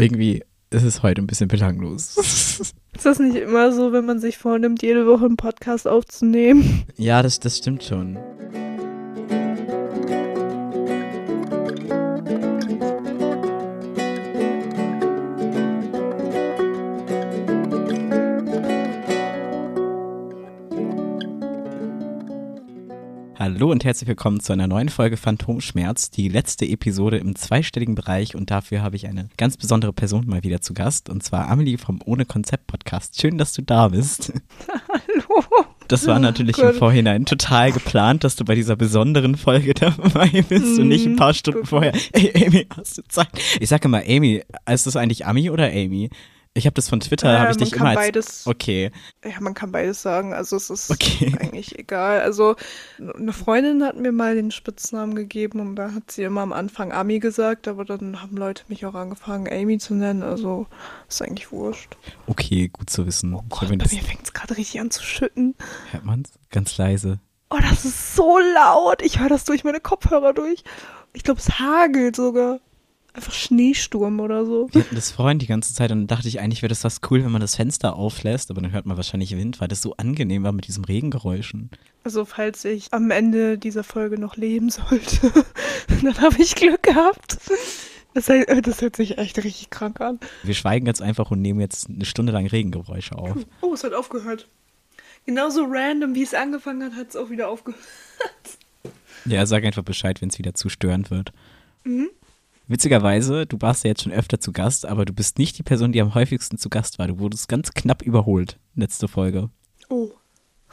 Irgendwie ist es heute ein bisschen belanglos. Ist das nicht immer so, wenn man sich vornimmt, jede Woche einen Podcast aufzunehmen? ja, das, das stimmt schon. Hallo und herzlich willkommen zu einer neuen Folge Phantomschmerz, die letzte Episode im zweistelligen Bereich und dafür habe ich eine ganz besondere Person mal wieder zu Gast und zwar Amelie vom Ohne Konzept Podcast. Schön, dass du da bist. Hallo. Das war natürlich oh im Vorhinein total geplant, dass du bei dieser besonderen Folge dabei bist mm, und nicht ein paar Stunden vorher. Ey, Amy, hast du Zeit? Ich sage immer Amy, ist das eigentlich Ami oder Amy? Ich habe das von Twitter, äh, habe ich dich immer als, beides, Okay. Ja, man kann beides sagen. Also es ist okay. eigentlich egal. Also eine Freundin hat mir mal den Spitznamen gegeben und da hat sie immer am Anfang Ami gesagt, aber dann haben Leute mich auch angefangen, Amy zu nennen. Also ist eigentlich wurscht. Okay, gut zu wissen. Oh Gott, bei mir fängt es gerade richtig an zu schütten. Hört man's? Ganz leise. Oh, das ist so laut. Ich höre das durch meine Kopfhörer durch. Ich glaube, es hagelt sogar einfach Schneesturm oder so. Wir hatten das vorhin die ganze Zeit und dann dachte ich, eigentlich wäre das was cool, wenn man das Fenster auflässt, aber dann hört man wahrscheinlich Wind, weil das so angenehm war mit diesem Regengeräuschen. Also falls ich am Ende dieser Folge noch leben sollte, dann habe ich Glück gehabt. Das, das, hört sich echt richtig krank an. Wir schweigen jetzt einfach und nehmen jetzt eine Stunde lang Regengeräusche auf. Oh, es hat aufgehört. Genauso random, wie es angefangen hat, hat es auch wieder aufgehört. Ja, sag einfach Bescheid, wenn es wieder zu störend wird. Mhm. Witzigerweise, du warst ja jetzt schon öfter zu Gast, aber du bist nicht die Person, die am häufigsten zu Gast war. Du wurdest ganz knapp überholt, letzte Folge. Oh.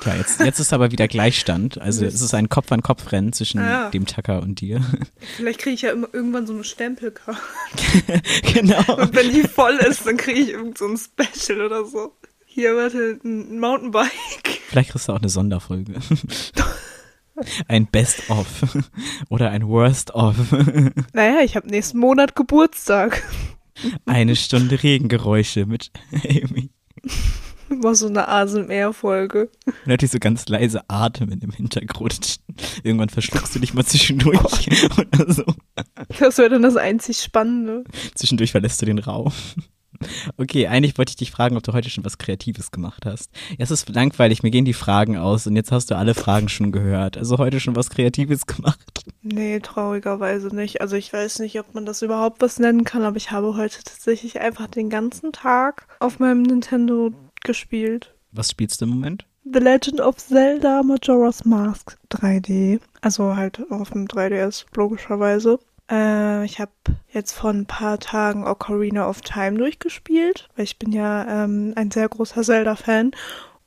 Ja, jetzt, jetzt ist aber wieder Gleichstand. Also es ist ein Kopf-an-Kopf-Rennen zwischen ah. dem Tacker und dir. Vielleicht kriege ich ja immer, irgendwann so eine Stempelkarte. genau. Und wenn die voll ist, dann kriege ich irgend so ein Special oder so. Hier, warte, ein Mountainbike. Vielleicht kriegst du auch eine Sonderfolge. Ein Best-of oder ein Worst-of. Naja, ich habe nächsten Monat Geburtstag. Eine Stunde Regengeräusche mit Amy. War so eine ASMR-Folge. Natürlich so ganz leise Atmen im Hintergrund. Irgendwann verschluckst du dich mal zwischendurch oder so. Das wäre dann das einzig Spannende. Zwischendurch verlässt du den Raum. Okay, eigentlich wollte ich dich fragen, ob du heute schon was Kreatives gemacht hast. Ja, es ist langweilig, mir gehen die Fragen aus und jetzt hast du alle Fragen schon gehört. Also heute schon was Kreatives gemacht? Nee, traurigerweise nicht. Also ich weiß nicht, ob man das überhaupt was nennen kann, aber ich habe heute tatsächlich einfach den ganzen Tag auf meinem Nintendo gespielt. Was spielst du im Moment? The Legend of Zelda Majora's Mask 3D. Also halt auf dem 3DS, logischerweise. Äh, ich habe jetzt vor ein paar Tagen Ocarina of Time durchgespielt, weil ich bin ja ähm, ein sehr großer Zelda-Fan.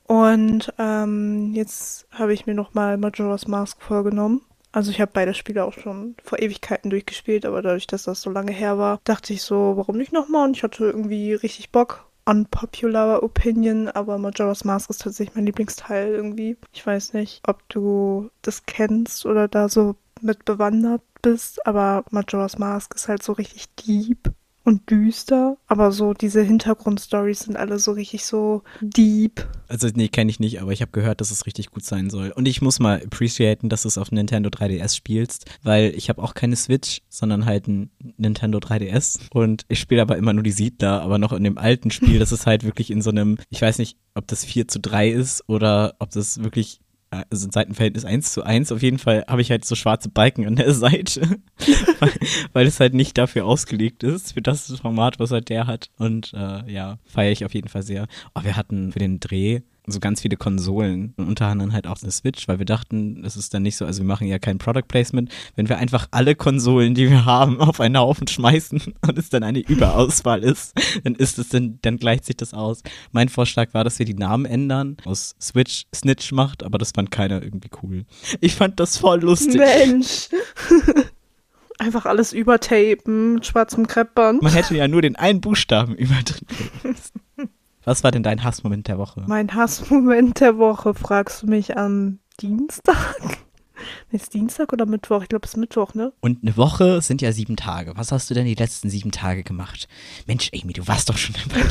Und ähm, jetzt habe ich mir nochmal Majora's Mask vorgenommen. Also ich habe beide Spiele auch schon vor Ewigkeiten durchgespielt, aber dadurch, dass das so lange her war, dachte ich so, warum nicht nochmal? Und ich hatte irgendwie richtig Bock. Unpopular Opinion, aber Majora's Mask ist tatsächlich mein Lieblingsteil irgendwie. Ich weiß nicht, ob du das kennst oder da so mit bewandert bist, aber Majora's Mask ist halt so richtig deep und düster, aber so diese Hintergrundstories sind alle so richtig so deep. Also nee, kenne ich nicht, aber ich habe gehört, dass es richtig gut sein soll. Und ich muss mal appreciaten, dass du es auf Nintendo 3DS spielst, weil ich habe auch keine Switch, sondern halt ein Nintendo 3DS und ich spiele aber immer nur die Siedler, aber noch in dem alten Spiel, das ist halt wirklich in so einem, ich weiß nicht, ob das 4 zu 3 ist oder ob das wirklich also ein Seitenverhältnis 1 zu 1. Auf jeden Fall habe ich halt so schwarze Balken an der Seite, weil, es halt nicht dafür ausgelegt ist, für das Format, was halt der hat. Und äh, ja, feiere ich auf jeden Fall sehr. Aber wir hatten für den Dreh so ganz viele Konsolen und unter anderem halt auch eine Switch, weil wir dachten, das ist dann nicht so, also wir machen ja kein Product Placement, wenn wir einfach alle Konsolen, die wir haben, auf einen Haufen schmeißen und es dann eine Überauswahl ist, dann ist es dann, dann gleicht sich das aus. Mein Vorschlag war, dass wir die Namen ändern, aus Switch Snitch macht, aber das fand keiner irgendwie cool. Ich fand das voll lustig. Mensch. Einfach alles übertapen mit schwarzem Kreppband. Man hätte ja nur den einen Buchstaben überdrücken was war denn dein Hassmoment der Woche? Mein Hassmoment der Woche, fragst du mich am Dienstag? Ist Dienstag oder Mittwoch? Ich glaube, es ist Mittwoch, ne? Und eine Woche sind ja sieben Tage. Was hast du denn die letzten sieben Tage gemacht? Mensch, Amy, du warst doch schon dabei.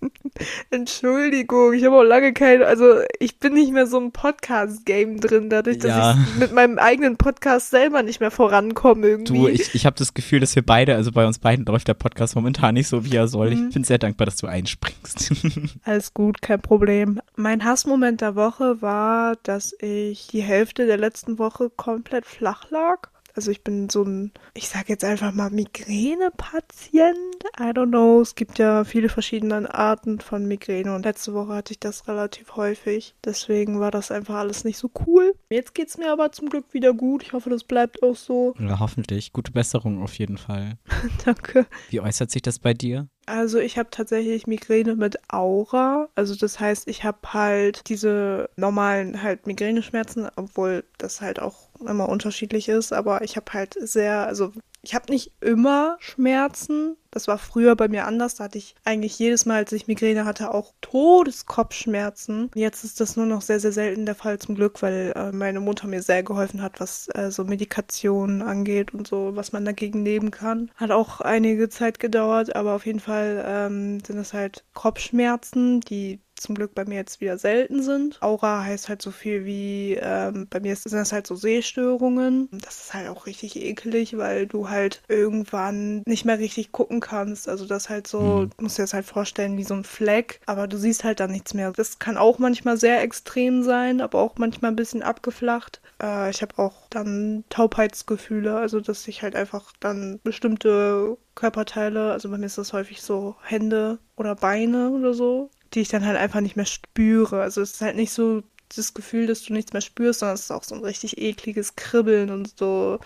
Entschuldigung, ich habe auch lange kein, also ich bin nicht mehr so im Podcast-Game drin, dadurch, dass Ja. ich mit meinem eigenen Podcast selber nicht mehr vorankomme irgendwie. Du, ich, ich habe das Gefühl, dass wir beide, also bei uns beiden läuft der Podcast momentan nicht so, wie er soll. Mhm. Ich bin sehr dankbar, dass du einspringst. Alles gut, kein Problem. Mein Hassmoment der Woche war, dass ich die Hälfte der letzten Woche komplett flach lag. Also ich bin so ein, ich sage jetzt einfach mal Migräne-Patient. I don't know. Es gibt ja viele verschiedene Arten von Migräne und letzte Woche hatte ich das relativ häufig. Deswegen war das einfach alles nicht so cool. Jetzt geht's mir aber zum Glück wieder gut. Ich hoffe, das bleibt auch so. ja, hoffentlich. Gute Besserung auf jeden Fall. Danke. Wie äußert sich das bei dir? Also ich habe tatsächlich Migräne mit Aura. Also das heißt, ich habe halt diese normalen halt Migräneschmerzen, obwohl das halt auch immer unterschiedlich ist. Aber ich habe halt sehr, also ich habe nicht immer Schmerzen. Das war früher bei mir anders. Da hatte ich eigentlich jedes Mal, als ich Migräne hatte, auch Todeskopfschmerzen. Jetzt ist das nur noch sehr, sehr selten der Fall zum Glück, weil äh, meine Mutter mir sehr geholfen hat, was äh, so Medikationen angeht und so, was man dagegen nehmen kann. Hat auch einige Zeit gedauert, aber auf jeden Fall ähm, sind es halt Kopfschmerzen, die zum Glück bei mir jetzt wieder selten sind. Aura heißt halt so viel wie, ähm, bei mir sind das halt so Sehstörungen. Das ist halt auch richtig eklig, weil du halt irgendwann nicht mehr richtig gucken kannst. Also das halt so, Mhm. du musst dir das halt vorstellen wie so ein Fleck, aber du siehst halt dann nichts mehr. Das kann auch manchmal sehr extrem sein, aber auch manchmal ein bisschen abgeflacht. Äh, ich habe auch dann Taubheitsgefühle, also dass ich halt einfach dann bestimmte Körperteile, also bei mir ist das häufig so Hände oder Beine oder so, die ich dann halt einfach nicht mehr spüre. Also es ist halt nicht so das Gefühl, dass du nichts mehr spürst, sondern es ist auch so ein richtig ekliges Kribbeln und so.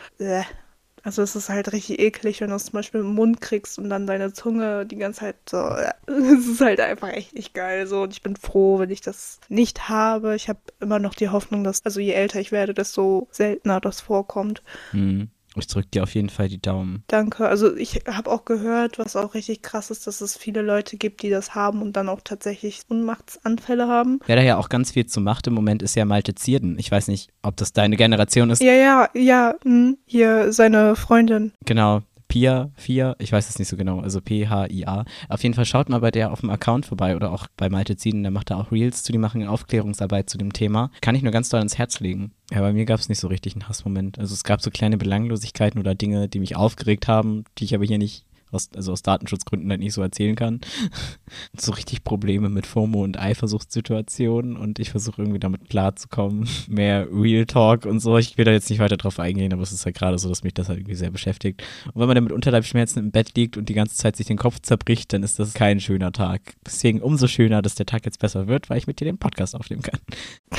Also es ist halt richtig eklig, wenn du es zum Beispiel im Mund kriegst und dann deine Zunge die ganze Zeit so. Es ist halt einfach echt nicht geil. So und ich bin froh, wenn ich das nicht habe. Ich habe immer noch die Hoffnung, dass also je älter ich werde, desto seltener das vorkommt. Hm. Ich drücke dir auf jeden Fall die Daumen. Danke. Also ich habe auch gehört, was auch richtig krass ist, dass es viele Leute gibt, die das haben und dann auch tatsächlich Unmachtsanfälle haben. Wer da ja auch ganz viel zu macht im Moment, ist ja Malte Zierden. Ich weiß nicht, ob das deine Generation ist. Ja, ja, ja. Hm. Hier seine Freundin. Genau. Pia, Fia, ich weiß es nicht so genau, also P-H-I-A. Auf jeden Fall schaut mal bei der auf dem Account vorbei oder auch bei Malte Zieden, der macht da auch Reels zu, die machen Aufklärungsarbeit zu dem Thema. Kann ich nur ganz doll ans Herz legen. Ja, bei mir gab es nicht so richtig einen Hassmoment. Also es gab so kleine Belanglosigkeiten oder Dinge, die mich aufgeregt haben, die ich aber hier nicht aus, also aus Datenschutzgründen halt nicht so erzählen kann. so richtig Probleme mit FOMO und Eifersuchtssituationen und ich versuche irgendwie damit klarzukommen. Mehr Real Talk und so. Ich will da jetzt nicht weiter drauf eingehen, aber es ist halt gerade so, dass mich das halt irgendwie sehr beschäftigt. Und wenn man dann mit Unterleibschmerzen im Bett liegt und die ganze Zeit sich den Kopf zerbricht, dann ist das kein schöner Tag. Deswegen umso schöner, dass der Tag jetzt besser wird, weil ich mit dir den Podcast aufnehmen kann.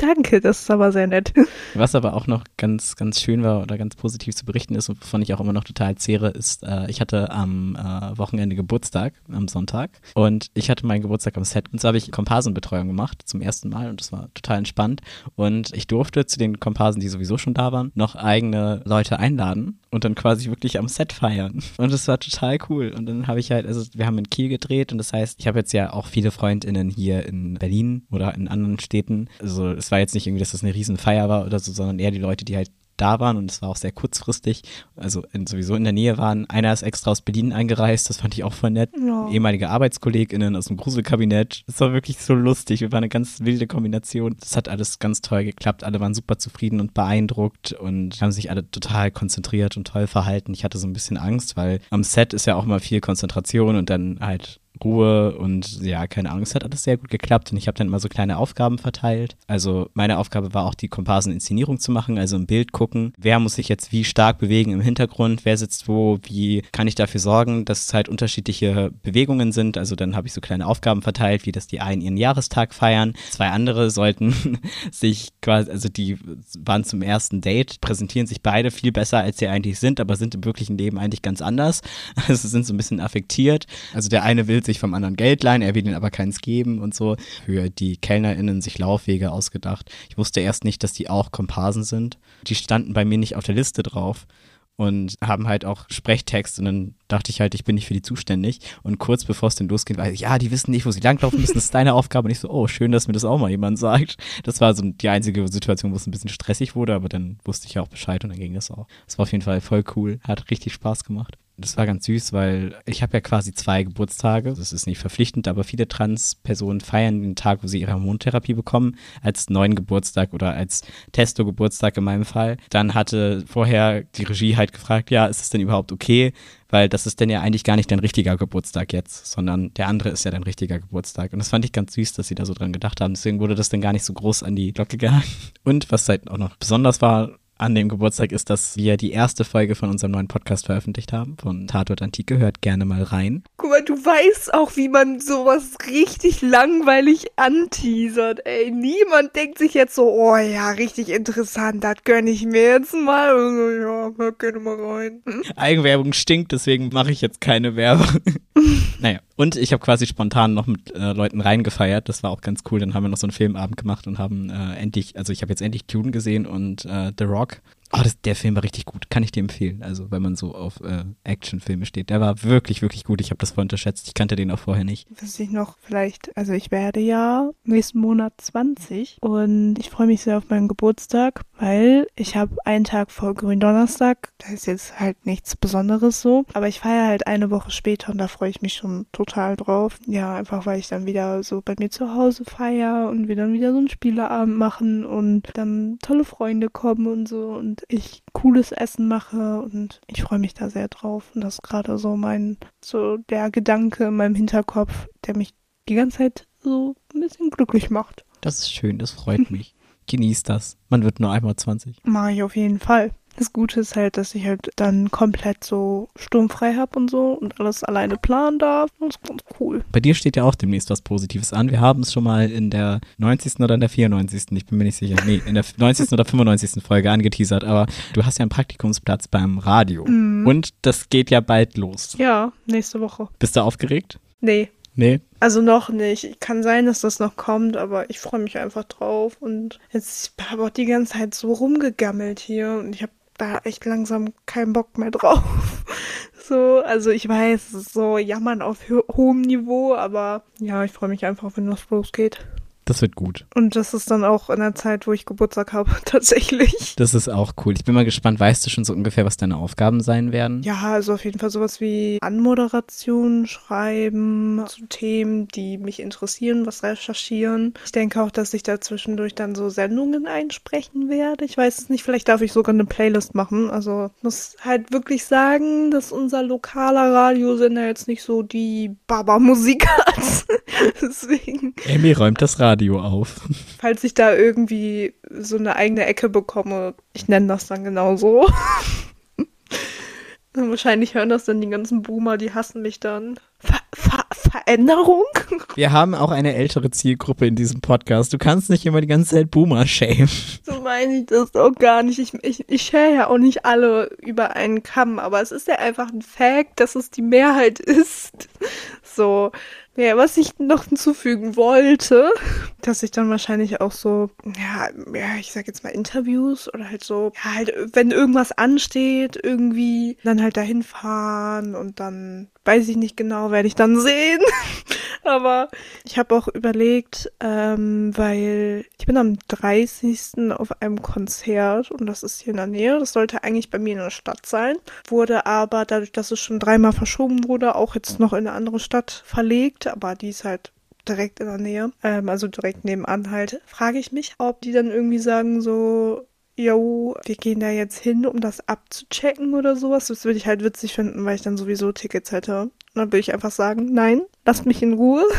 Danke, das ist aber sehr nett. Was aber auch noch ganz, ganz schön war oder ganz positiv zu berichten ist und wovon ich auch immer noch total zehre, ist, äh, ich hatte am äh, Wochenende Geburtstag, am Sonntag. Und ich hatte meinen Geburtstag am Set. Und so habe ich Komparsenbetreuung gemacht zum ersten Mal und das war total entspannt. Und ich durfte zu den Komparsen, die sowieso schon da waren, noch eigene Leute einladen und dann quasi wirklich am Set feiern. Und das war total cool. Und dann habe ich halt, also wir haben in Kiel gedreht und das heißt, ich habe jetzt ja auch viele FreundInnen hier in Berlin oder in anderen Städten. Also es war jetzt nicht irgendwie, dass das eine Riesenfeier war oder so, sondern eher die Leute, die halt da waren und es war auch sehr kurzfristig, also in, sowieso in der Nähe waren. Einer ist extra aus Berlin eingereist, das fand ich auch voll nett. Ja. Ehemalige ArbeitskollegInnen aus dem Gruselkabinett. Das war wirklich so lustig. Wir waren eine ganz wilde Kombination. Das hat alles ganz toll geklappt. Alle waren super zufrieden und beeindruckt und haben sich alle total konzentriert und toll verhalten. Ich hatte so ein bisschen Angst, weil am Set ist ja auch immer viel Konzentration und dann halt Ruhe und ja, keine es hat alles sehr gut geklappt und ich habe dann immer so kleine Aufgaben verteilt. Also meine Aufgabe war auch die Komparsen-Inszenierung zu machen, also im Bild gucken, wer muss sich jetzt wie stark bewegen im Hintergrund, wer sitzt wo, wie kann ich dafür sorgen, dass es halt unterschiedliche Bewegungen sind. Also dann habe ich so kleine Aufgaben verteilt, wie dass die einen ihren Jahrestag feiern, zwei andere sollten sich quasi, also die waren zum ersten Date, präsentieren sich beide viel besser, als sie eigentlich sind, aber sind im wirklichen Leben eigentlich ganz anders. Also sind so ein bisschen affektiert. Also der eine will sich vom anderen Geld leihen, er will ihnen aber keins geben und so. Für die KellnerInnen sich Laufwege ausgedacht. Ich wusste erst nicht, dass die auch Komparsen sind. Die standen bei mir nicht auf der Liste drauf und haben halt auch Sprechtext und dann dachte ich halt, ich bin nicht für die zuständig und kurz bevor es denn losgeht, war ich, ja, die wissen nicht, wo sie langlaufen müssen, das ist deine Aufgabe und ich so, oh, schön, dass mir das auch mal jemand sagt. Das war so die einzige Situation, wo es ein bisschen stressig wurde, aber dann wusste ich ja auch Bescheid und dann ging das auch. Es war auf jeden Fall voll cool, hat richtig Spaß gemacht. Das war ganz süß, weil ich habe ja quasi zwei Geburtstage. Das ist nicht verpflichtend, aber viele Trans-Personen feiern den Tag, wo sie ihre Hormontherapie bekommen, als neuen Geburtstag oder als Testo-Geburtstag in meinem Fall. Dann hatte vorher die Regie halt gefragt, ja, ist es denn überhaupt okay? Weil das ist denn ja eigentlich gar nicht dein richtiger Geburtstag jetzt, sondern der andere ist ja dein richtiger Geburtstag. Und das fand ich ganz süß, dass sie da so dran gedacht haben. Deswegen wurde das dann gar nicht so groß an die Glocke gehangen. Und was halt auch noch besonders war, an dem Geburtstag ist, dass wir die erste Folge von unserem neuen Podcast veröffentlicht haben, von Tatort Antike. Hört gerne mal rein. Guck mal, du weißt auch, wie man sowas richtig langweilig anteasert. Ey, niemand denkt sich jetzt so, oh ja, richtig interessant, das gönne ich mir jetzt mal. Also, ja, hört gerne mal rein. Eigenwerbung stinkt, deswegen mache ich jetzt keine Werbung. naja, und ich habe quasi spontan noch mit äh, Leuten reingefeiert. Das war auch ganz cool. Dann haben wir noch so einen Filmabend gemacht und haben äh, endlich, also ich habe jetzt endlich Dune gesehen und äh, The Rock. Oh, das, der Film war richtig gut. Kann ich dir empfehlen. Also, wenn man so auf äh, Actionfilme steht. Der war wirklich, wirklich gut. Ich habe das voll unterschätzt. Ich kannte den auch vorher nicht. Was ich noch vielleicht, also ich werde ja nächsten Monat 20 und ich freue mich sehr auf meinen Geburtstag, weil ich habe einen Tag vor Gründonnerstag. Da ist jetzt halt nichts Besonderes so. Aber ich feiere halt eine Woche später und da freue ich mich schon total drauf. Ja, einfach weil ich dann wieder so bei mir zu Hause feiere und wir dann wieder so einen Spieleabend machen und dann tolle Freunde kommen und so und ich cooles Essen mache und ich freue mich da sehr drauf. Und das ist gerade so mein, so der Gedanke in meinem Hinterkopf, der mich die ganze Zeit so ein bisschen glücklich macht. Das ist schön, das freut mich. Genieß das. Man wird nur einmal 20. Mache ich auf jeden Fall. Das Gute ist halt, dass ich halt dann komplett so sturmfrei habe und so und alles alleine planen darf. Das ist ganz cool. Bei dir steht ja auch demnächst was Positives an. Wir haben es schon mal in der 90. oder in der 94. Ich bin mir nicht sicher. Nee, in der 90. oder 95. Folge angeteasert. Aber du hast ja einen Praktikumsplatz beim Radio. Mhm. Und das geht ja bald los. Ja, nächste Woche. Bist du aufgeregt? Nee. Nee. Also noch nicht. Kann sein, dass das noch kommt, aber ich freue mich einfach drauf. Und jetzt habe ich auch die ganze Zeit so rumgegammelt hier und ich habe da echt langsam keinen Bock mehr drauf. So, also ich weiß, so jammern auf ho hohem Niveau, aber ja, ich freue mich einfach, wenn das losgeht. Das wird gut. Und das ist dann auch in der Zeit, wo ich Geburtstag habe, tatsächlich. Das ist auch cool. Ich bin mal gespannt, weißt du schon so ungefähr, was deine Aufgaben sein werden? Ja, also auf jeden Fall sowas wie Anmoderation schreiben zu Themen, die mich interessieren, was recherchieren. Ich denke auch, dass ich da zwischendurch dann so Sendungen einsprechen werde. Ich weiß es nicht, vielleicht darf ich sogar eine Playlist machen. Also muss halt wirklich sagen, dass unser lokaler Radiosender jetzt nicht so die Baba-Musik hat. Deswegen. Amy räumt das Radio auf. Falls ich da irgendwie so eine eigene Ecke bekomme, ich nenne das dann genauso. Wahrscheinlich hören das dann die ganzen Boomer, die hassen mich dann. Ver Ver Veränderung? Wir haben auch eine ältere Zielgruppe in diesem Podcast. Du kannst nicht immer die ganze Zeit Boomer schämen. So meine ich das auch gar nicht. Ich, ich, ich share ja auch nicht alle über einen Kamm, aber es ist ja einfach ein Fact, dass es die Mehrheit ist. So. Ja, was ich noch hinzufügen wollte, dass ich dann wahrscheinlich auch so, ja, ja, ich sag jetzt mal Interviews oder halt so, ja, halt, wenn irgendwas ansteht, irgendwie, dann halt dahin fahren und dann weiß ich nicht genau, werde ich dann sehen. Aber ich habe auch überlegt, ähm, weil ich bin am 30. auf einem Konzert und das ist hier in der Nähe. Das sollte eigentlich bei mir in der Stadt sein, wurde aber dadurch, dass es schon dreimal verschoben wurde, auch jetzt noch in eine andere Stadt verlegt, aber die ist halt direkt in der Nähe, ähm, also direkt nebenan halt, frage ich mich, ob die dann irgendwie sagen so, yo, wir gehen da jetzt hin, um das abzuchecken oder sowas. Das würde ich halt witzig finden, weil ich dann sowieso Tickets hätte. Und dann würde ich einfach sagen, nein, lasst mich in Ruhe.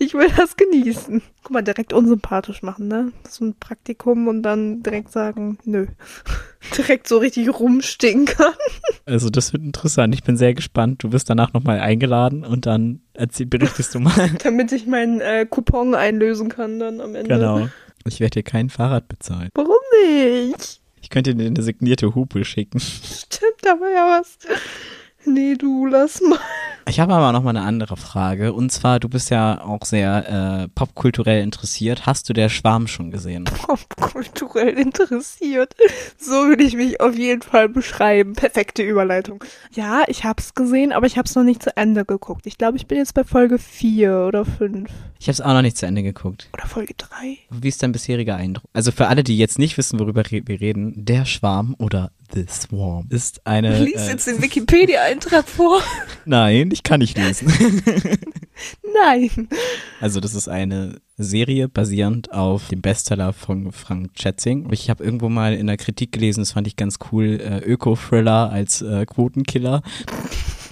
Ich will das genießen. Guck mal, direkt unsympathisch machen, ne? So ein Praktikum und dann direkt sagen, nö. Direkt so richtig rumstinkern. Also das wird interessant. Ich bin sehr gespannt. Du wirst danach nochmal eingeladen und dann erzähl, berichtest du mal. Damit ich meinen äh, Coupon einlösen kann dann am Ende. Genau. Ich werde dir kein Fahrrad bezahlen. Warum nicht? Ich könnte dir eine signierte Hupe schicken. Stimmt aber ja was. Nee, du, lass mal. Ich habe aber noch mal eine andere Frage. Und zwar, du bist ja auch sehr äh, popkulturell interessiert. Hast du der Schwarm schon gesehen? Popkulturell interessiert. So würde ich mich auf jeden Fall beschreiben. Perfekte Überleitung. Ja, ich habe es gesehen, aber ich habe es noch nicht zu Ende geguckt. Ich glaube, ich bin jetzt bei Folge 4 oder 5. Ich habe es auch noch nicht zu Ende geguckt. Oder Folge 3. Wie ist dein bisheriger Eindruck? Also für alle, die jetzt nicht wissen, worüber wir reden, der Schwarm oder The Swarm ist eine. Lies jetzt den Wikipedia-Eintrag vor. Nein, ich kann nicht lesen. Nein. Also das ist eine Serie basierend auf dem Bestseller von Frank Schätzing. Ich habe irgendwo mal in der Kritik gelesen, das fand ich ganz cool, äh, Öko-Thriller als äh, Quotenkiller.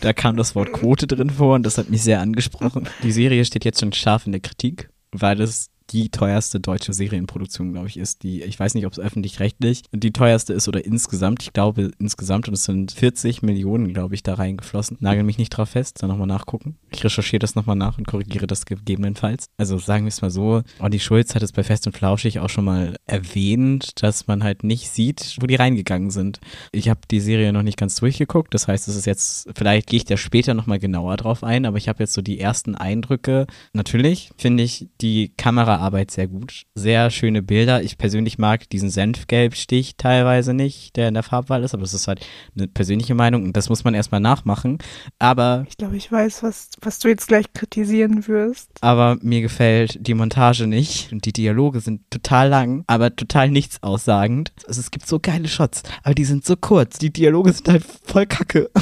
Da kam das Wort Quote drin vor und das hat mich sehr angesprochen. Die Serie steht jetzt schon scharf in der Kritik, weil es die teuerste deutsche Serienproduktion, glaube ich, ist. Die, ich weiß nicht, ob es öffentlich-rechtlich die teuerste ist oder insgesamt. Ich glaube insgesamt und es sind 40 Millionen, glaube ich, da reingeflossen. Nagel mich nicht drauf fest, dann nochmal nachgucken. Ich recherchiere das nochmal nach und korrigiere das gegebenenfalls. Also sagen wir es mal so, Olli Schulz hat es bei Fest und Flauschig auch schon mal erwähnt, dass man halt nicht sieht, wo die reingegangen sind. Ich habe die Serie noch nicht ganz durchgeguckt, das heißt, es ist jetzt, vielleicht gehe ich da später nochmal genauer drauf ein, aber ich habe jetzt so die ersten Eindrücke. Natürlich finde ich die Kamera Kameraarbeit sehr gut. Sehr schöne Bilder. Ich persönlich mag diesen Senfgelbstich teilweise nicht, der in der Farbwahl ist, aber das ist halt eine persönliche Meinung und das muss man erstmal nachmachen. Aber. Ich glaube, ich weiß, was, was du jetzt gleich kritisieren wirst. Aber mir gefällt die Montage nicht und die Dialoge sind total lang, aber total nichts aussagend. Also es gibt so geile Shots, aber die sind so kurz. Die Dialoge sind halt voll kacke.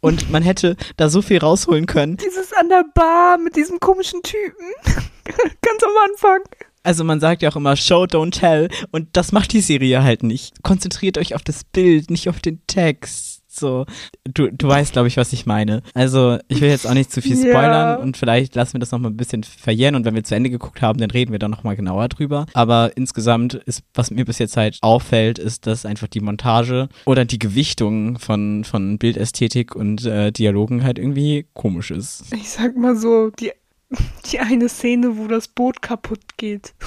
Und man hätte da so viel rausholen können. Dieses an der Bar mit diesem komischen Typen. Ganz am Anfang. Also man sagt ja auch immer Show, don't tell. Und das macht die Serie halt nicht. Konzentriert euch auf das Bild, nicht auf den Text. So, du, du weißt, glaube ich, was ich meine. Also, ich will jetzt auch nicht zu viel spoilern ja. und vielleicht lassen wir das noch mal ein bisschen verjähren und wenn wir zu Ende geguckt haben, dann reden wir da noch mal genauer drüber. Aber insgesamt ist, was mir bis jetzt halt auffällt, ist, dass einfach die Montage oder die Gewichtung von, von Bildästhetik und äh, Dialogen halt irgendwie komisch ist. Ich sag mal so, die die eine Szene, wo das Boot kaputt geht.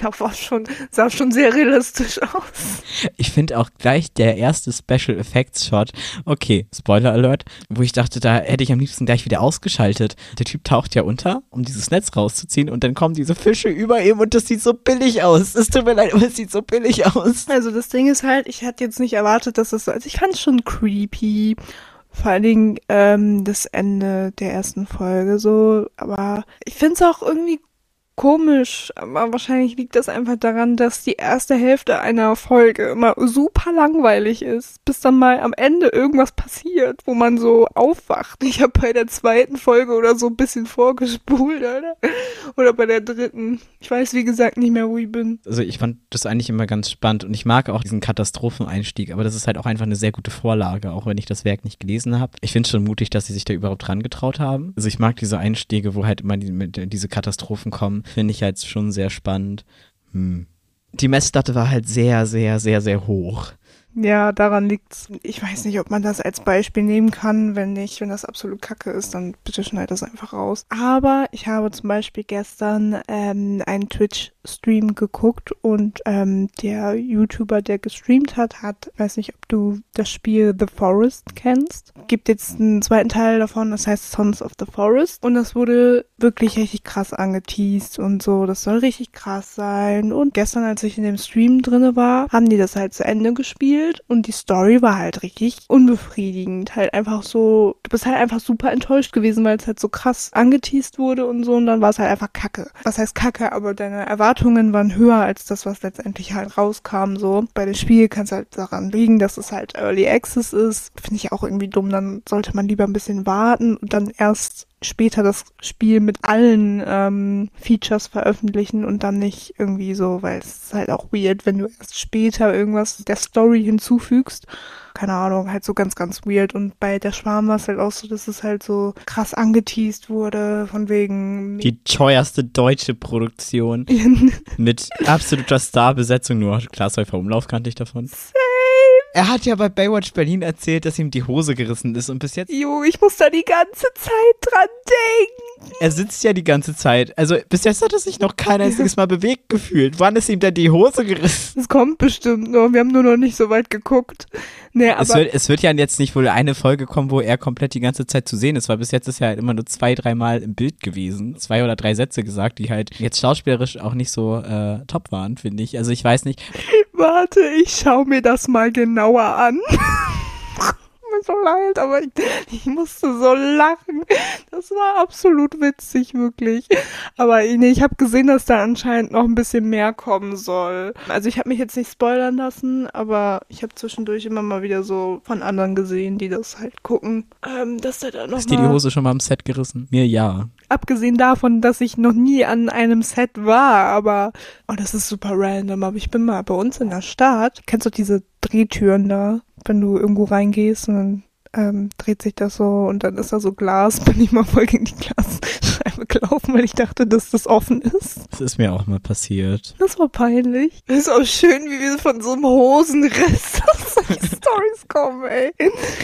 Das war schon, sah schon sehr realistisch aus. Ich finde auch gleich der erste Special Effects Shot, okay, Spoiler Alert, wo ich dachte, da hätte ich am liebsten gleich wieder ausgeschaltet. Der Typ taucht ja unter, um dieses Netz rauszuziehen und dann kommen diese Fische über ihm und das sieht so billig aus. Es tut mir leid, aber es sieht so billig aus. Also das Ding ist halt, ich hatte jetzt nicht erwartet, dass es, also ich fand es schon creepy vor allen Dingen ähm, das Ende der ersten Folge so. Aber ich finde es auch irgendwie komisch, aber wahrscheinlich liegt das einfach daran, dass die erste Hälfte einer Folge immer super langweilig ist, bis dann mal am Ende irgendwas passiert, wo man so aufwacht. Ich habe bei der zweiten Folge oder so ein bisschen vorgespult, oder? Oder bei der dritten. Ich weiß, wie gesagt, nicht mehr, wo ich bin. Also ich fand das eigentlich immer ganz spannend und ich mag auch diesen Katastropheneinstieg, aber das ist halt auch einfach eine sehr gute Vorlage, auch wenn ich das Werk nicht gelesen habe. Ich finde es schon mutig, dass sie sich da überhaupt dran getraut haben. Also ich mag diese Einstiege, wo halt immer die, diese Katastrophen kommen finde ich halt schon sehr spannend. Hm. Die Messlatte war halt sehr, sehr, sehr, sehr hoch. Ja, daran liegt's. Ich weiß nicht, ob man das als Beispiel nehmen kann. Wenn nicht, wenn das absolut kacke ist, dann bitte schneid das einfach raus. Aber ich habe zum Beispiel gestern ähm, einen Twitch-Stream geguckt und ähm, der YouTuber, der gestreamt hat, hat, weiß nicht, ob du das Spiel The Forest kennst. Gibt jetzt einen zweiten Teil davon, das heißt Sons of the Forest. Und das wurde wirklich richtig krass angeteased und so. Das soll richtig krass sein. Und gestern, als ich in dem Stream drinne war, haben die das halt zu Ende gespielt gespielt und die Story war halt richtig unbefriedigend. Halt einfach so, du bist halt einfach super enttäuscht gewesen, weil es halt so krass angeteased wurde und so und dann war es halt einfach kacke. Was heißt kacke, aber deine Erwartungen waren höher als das, was letztendlich halt rauskam, so. Bei dem Spiel kann es halt daran liegen, dass es halt Early Access ist. Finde ich auch irgendwie dumm, dann sollte man lieber ein bisschen warten und dann erst später das Spiel mit allen ähm, Features veröffentlichen und dann nicht irgendwie so, weil es ist halt auch weird, wenn du erst später irgendwas der Story hinzufügst. Keine Ahnung, halt so ganz, ganz weird. Und bei der Schwarm war es halt auch so, dass es halt so krass angeteased wurde, von wegen. Die teuerste deutsche Produktion. mit absoluter Starbesetzung, nur Klaas Umlauf kannte ich davon. Same. Er hat ja bei Baywatch Berlin erzählt, dass ihm die Hose gerissen ist und bis jetzt. Jo, ich muss da die ganze Zeit dran denken. Er sitzt ja die ganze Zeit. Also bis jetzt hat er sich noch kein einziges Mal bewegt gefühlt. Wann ist ihm denn die Hose gerissen? Es kommt bestimmt noch. Wir haben nur noch nicht so weit geguckt. Nee, aber es, wird, es wird ja jetzt nicht wohl eine Folge kommen, wo er komplett die ganze Zeit zu sehen ist, weil bis jetzt ist er halt immer nur zwei, dreimal im Bild gewesen. Zwei oder drei Sätze gesagt, die halt jetzt schauspielerisch auch nicht so äh, top waren, finde ich. Also ich weiß nicht. Warte, ich schau mir das mal genauer an. mir so leid, aber ich, ich musste so lachen, Das war absolut witzig, wirklich. Aber nee, ich habe gesehen, dass da anscheinend noch ein bisschen mehr kommen soll. Also ich habe mich jetzt nicht spoilern lassen, aber ich habe zwischendurch immer mal wieder so von anderen gesehen, die das halt gucken. Ähm, dass da dann noch Ist dir die Hose schon mal am Set gerissen? Mir ja. abgesehen davon, dass ich noch nie an einem Set war, aber oh, das ist super random. Aber ich bin mal bei uns in der Stadt. Kennst du diese Drehtüren da, wenn du irgendwo reingehst und dann ähm, dreht sich das so und dann ist da so Glas, bin ich mal voll gegen die Glasscheibe gelaufen, weil ich dachte, dass das offen ist. Das ist mir auch mal passiert. Das war peinlich. Das ist auch schön, wie wir von so einem Hosenriss auf solche Stories kommen, ey.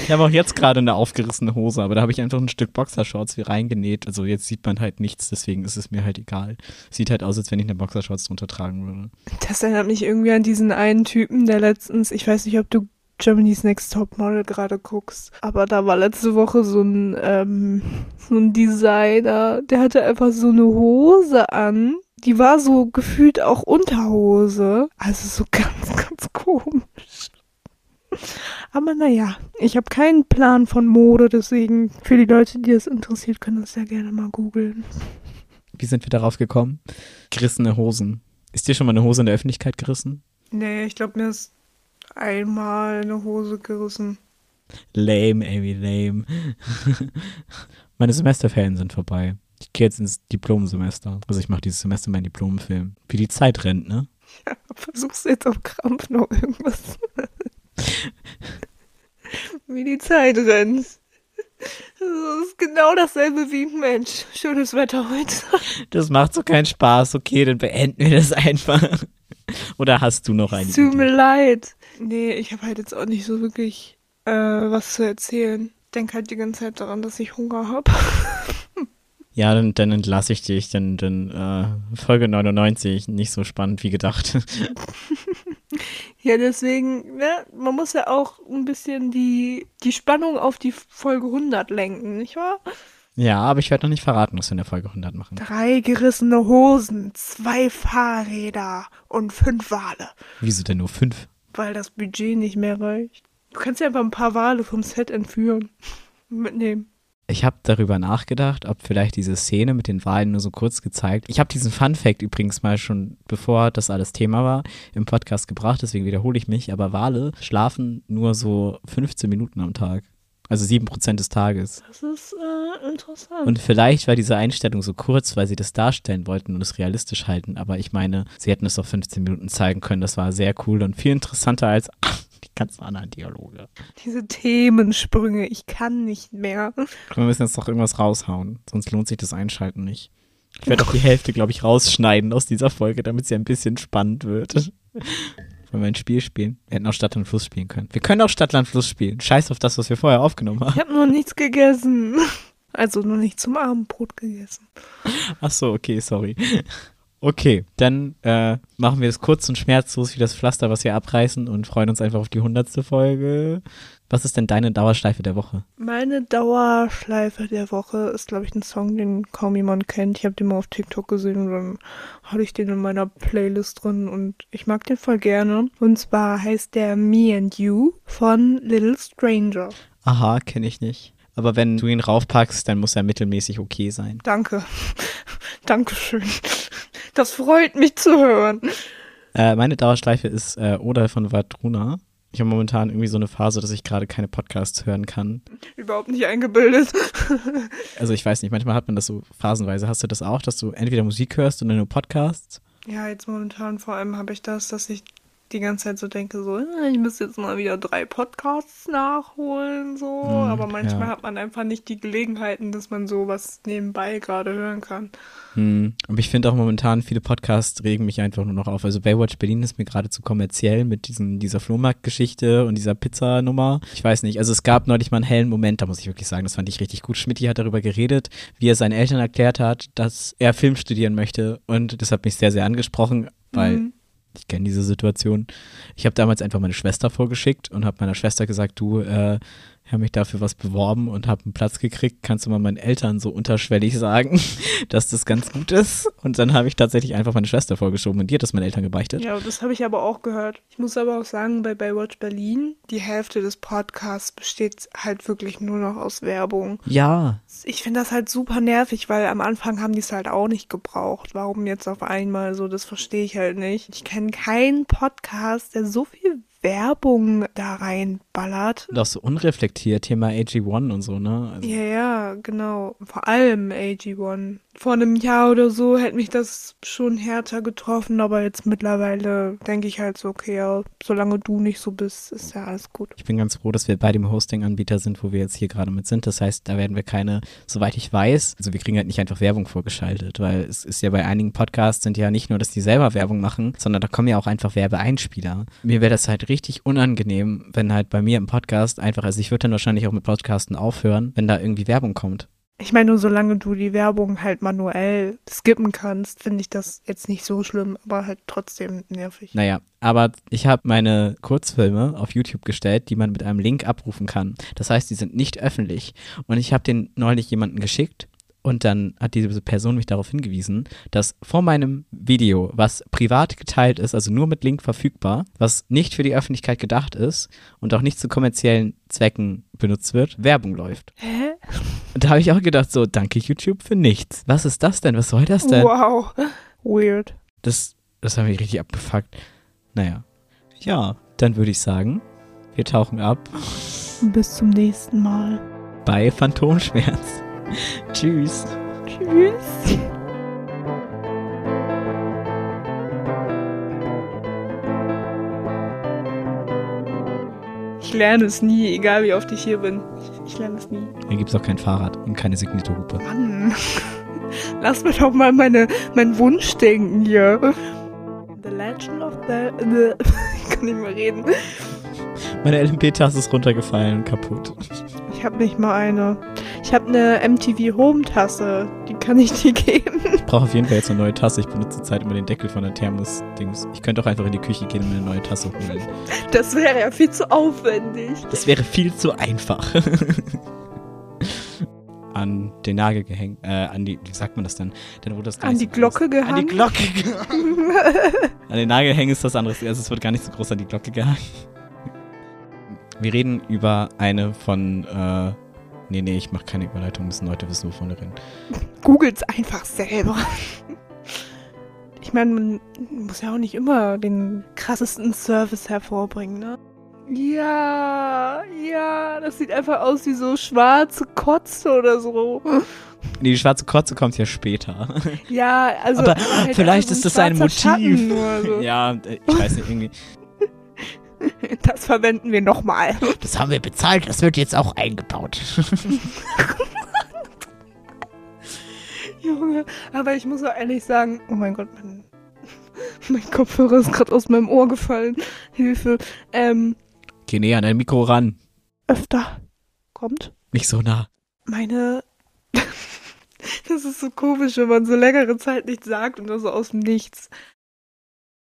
Ich habe auch jetzt gerade eine aufgerissene Hose, aber da habe ich einfach ein Stück Boxershorts wie reingenäht. Also jetzt sieht man halt nichts, deswegen ist es mir halt egal. Sieht halt aus, als wenn ich eine Boxershorts drunter tragen würde. Das erinnert mich irgendwie an diesen einen Typen, der letztens, ich weiß nicht, ob du Germany's Next Top Model gerade guckst, aber da war letzte Woche so ein, ähm, so ein Designer, der hatte einfach so eine Hose an. Die war so gefühlt auch Unterhose. Also so ganz, ganz komisch. Aber naja, ich habe keinen Plan von Mode, deswegen für die Leute, die es interessiert, können das ja gerne mal googeln. Wie sind wir darauf gekommen? Gerissene Hosen. Ist dir schon mal eine Hose in der Öffentlichkeit gerissen? Nee, ich glaube, mir ist einmal eine Hose gerissen. Lame, Amy, lame. Meine Semesterferien sind vorbei. Ich gehe jetzt ins Diplomsemester. Also ich mache dieses Semester meinen Diplomfilm. Wie die Zeit rennt, ne? Ja, versuchst du jetzt auf Krampf noch irgendwas? Wie die Zeit rennt. Das ist genau dasselbe wie Mensch. Schönes Wetter heute. Das macht so keinen Spaß. Okay, dann beenden wir das einfach. Oder hast du noch eine Tut mir leid. Nee, ich habe halt jetzt auch nicht so wirklich äh, was zu erzählen. Denk halt die ganze Zeit daran, dass ich Hunger habe. Ja, dann, dann entlasse ich dich. Dann, dann äh, Folge 99, nicht so spannend wie gedacht. Ja, deswegen, ne, man muss ja auch ein bisschen die, die Spannung auf die Folge 100 lenken, nicht wahr? ja, aber ich werde noch nicht verraten, was wir in der Folge 100 machen. Drei gerissene Hosen, zwei Fahrräder und fünf Wale. Wieso denn nur fünf? Weil das Budget nicht mehr reicht. Du kannst ja einfach ein paar Wale vom Set entführen. Mitnehmen. Ich habe darüber nachgedacht, ob vielleicht diese Szene mit den Wahlen nur so kurz gezeigt. Ich habe diesen Fun Fact übrigens mal schon, bevor das alles Thema war, im Podcast gebracht, deswegen wiederhole ich mich. Aber Wale schlafen nur so 15 Minuten am Tag. Also 7% des Tages. Das ist äh, interessant. Und vielleicht war diese Einstellung so kurz, weil sie das darstellen wollten und es realistisch halten. Aber ich meine, sie hätten es auf 15 Minuten zeigen können. Das war sehr cool und viel interessanter als die ganzen anderen Dialoge. Diese Themensprünge, ich kann nicht mehr. Wir müssen jetzt noch irgendwas raushauen, sonst lohnt sich das Einschalten nicht. Ich werde auch die Hälfte, glaube ich, rausschneiden aus dieser Folge, damit sie ein bisschen spannend wird. Wollen wir ein Spiel spielen? Wir hätten auch Stadt und Fluss spielen können. Wir können auch Stadt, Land, Fluss spielen. Scheiß auf das, was wir vorher aufgenommen haben. Ich habe noch nichts gegessen. Also noch nicht zum Abendbrot gegessen. Ach so, okay, sorry. Okay, dann äh, machen wir es kurz und schmerzlos wie das Pflaster, was wir abreißen und freuen uns einfach auf die hundertste Folge. Was ist denn deine Dauerschleife der Woche? Meine Dauerschleife der Woche ist, glaube ich, ein Song, den kaum jemand kennt. Ich habe den mal auf TikTok gesehen und dann hatte ich den in meiner Playlist drin und ich mag den voll gerne. Und zwar heißt der Me and You von Little Stranger. Aha, kenne ich nicht. Aber wenn du ihn raufpackst, dann muss er mittelmäßig okay sein. Danke. Dankeschön. Das freut mich zu hören. Äh, meine Dauerschleife ist äh, Oder von Vadruna. Ich habe momentan irgendwie so eine Phase, dass ich gerade keine Podcasts hören kann. Überhaupt nicht eingebildet. Also ich weiß nicht, manchmal hat man das so phasenweise. Hast du das auch, dass du entweder Musik hörst oder nur Podcasts? Ja, jetzt momentan vor allem habe ich das, dass ich die ganze Zeit so denke, so, äh, ich muss jetzt mal wieder drei Podcasts nachholen, so. Hm, Aber manchmal ja. hat man einfach nicht die Gelegenheiten, dass man sowas nebenbei gerade hören kann. Hm. Aber ich finde auch momentan, viele Podcasts regen mich einfach nur noch auf. Also Baywatch Berlin ist mir gerade zu kommerziell mit diesen, dieser Flohmarktgeschichte und dieser Pizzanummer. Ich weiß nicht. Also es gab neulich mal einen hellen Moment, da muss ich wirklich sagen, das fand ich richtig gut. Schmidti hat darüber geredet, wie er seinen Eltern erklärt hat, dass er Film studieren möchte. Und das hat mich sehr, sehr angesprochen, weil Mhm. Ich kenne diese Situation. Ich habe damals einfach meine Schwester vorgeschickt und habe meiner Schwester gesagt, du, äh, habe mich dafür was beworben und habe einen Platz gekriegt. Kannst du mal meinen Eltern so unterschwellig sagen, dass das ganz gut ist? Und dann habe ich tatsächlich einfach meine Schwester vorgeschoben und die hat das meinen Eltern gebeichtet. Ja, das habe ich aber auch gehört. Ich muss aber auch sagen, bei Baywatch Berlin, die Hälfte des Podcasts besteht halt wirklich nur noch aus Werbung. Ja. Ich finde das halt super nervig, weil am Anfang haben die es halt auch nicht gebraucht. Warum jetzt auf einmal so, das verstehe ich halt nicht. Ich kenne keinen Podcast, der so viel Werbung da reinballert. Und auch so unreflektiert, Thema AG1 und so, ne? Also ja, ja, genau. Vor allem AG1 vor einem Jahr oder so hätte mich das schon härter getroffen, aber jetzt mittlerweile denke ich halt so, okay, ja, solange du nicht so bist, ist ja alles gut. Ich bin ganz froh, dass wir bei dem Hosting-Anbieter sind, wo wir jetzt hier gerade mit sind. Das heißt, da werden wir keine, soweit ich weiß, also wir kriegen halt nicht einfach Werbung vorgeschaltet, weil es ist ja bei einigen Podcasts sind ja nicht nur, dass die selber Werbung machen, sondern da kommen ja auch einfach Werbeeinspieler. Mir wäre das halt richtig unangenehm, wenn halt bei mir im Podcast einfach, also ich würde dann wahrscheinlich auch mit Podcasten aufhören, wenn da irgendwie Werbung kommt. Ich meine, nur solange du die Werbung halt manuell skippen kannst, finde ich das jetzt nicht so schlimm, aber halt trotzdem nervig. Naja, aber ich habe meine Kurzfilme auf YouTube gestellt, die man mit einem Link abrufen kann. Das heißt, die sind nicht öffentlich. Und ich habe den neulich jemanden geschickt und dann hat diese Person mich darauf hingewiesen, dass vor meinem Video, was privat geteilt ist, also nur mit Link verfügbar, was nicht für die Öffentlichkeit gedacht ist und auch nicht zu kommerziellen Zwecken benutzt wird, Werbung läuft. Hä? Und da habe ich auch gedacht, so, danke YouTube für nichts. Was ist das denn? Was soll das denn? Wow. Weird. Das, das hat mich richtig abgefuckt. Naja. Ja, dann würde ich sagen, wir tauchen ab. Bis zum nächsten Mal. Bei Phantomschmerz. Tschüss. Tschüss. Ich lerne es nie, egal wie oft ich hier bin. Ich, ich lerne es nie. Hier gibt es auch kein Fahrrad und keine Signaturhupe. Mann. Lass mir doch mal meine, meinen Wunsch denken hier. The Legend of the... the ich kann nicht mehr reden. Meine LMP-Tasse ist runtergefallen und kaputt. Ich habe nicht mal eine. Ich habe eine MTV Home-Tasse. Die kann ich dir geben. Ich brauche auf jeden Fall jetzt eine neue Tasse. Ich benutze zurzeit immer den Deckel von der Thermos-Dings. Ich könnte auch einfach in die Küche gehen und mir eine neue Tasse holen. Das wäre ja viel zu aufwendig. Das wäre viel zu einfach. an den Nagel gehängt, äh, an die, wie sagt man das denn? Dann wurde das An die so Glocke groß. An die gehangen? Glocke gehangen. an den Nagel hängen ist das andere. Also es wird gar nicht so groß an die Glocke gehangen. Wir reden über eine von, äh, nee, nee, ich mache keine Überleitung, müssen Leute wissen, wovon wir reden. Googles einfach selber. Ich meine, man muss ja auch nicht immer den krassesten Service hervorbringen, ne? Ja, ja, das sieht einfach aus wie so schwarze Kotze oder so. Nee, die schwarze Kotze kommt ja später. Ja, also. Aber halt vielleicht ist so das ein Motiv. So. ja, äh, ich weiß nicht, irgendwie. Das verwenden wir nochmal. Das haben wir bezahlt, das wird jetzt auch eingebaut. Junge, aber ich muss auch ehrlich sagen, oh mein Gott, mein, mein Kopfhörer ist gerade aus meinem Ohr gefallen. Hilfe. Ähm, Geh näher an dein Mikro ran. öfter kommt Nicht so nah. meine. das ist so komisch, wenn man so längere Zeit nichts sagt und dann so aus dem Nichts.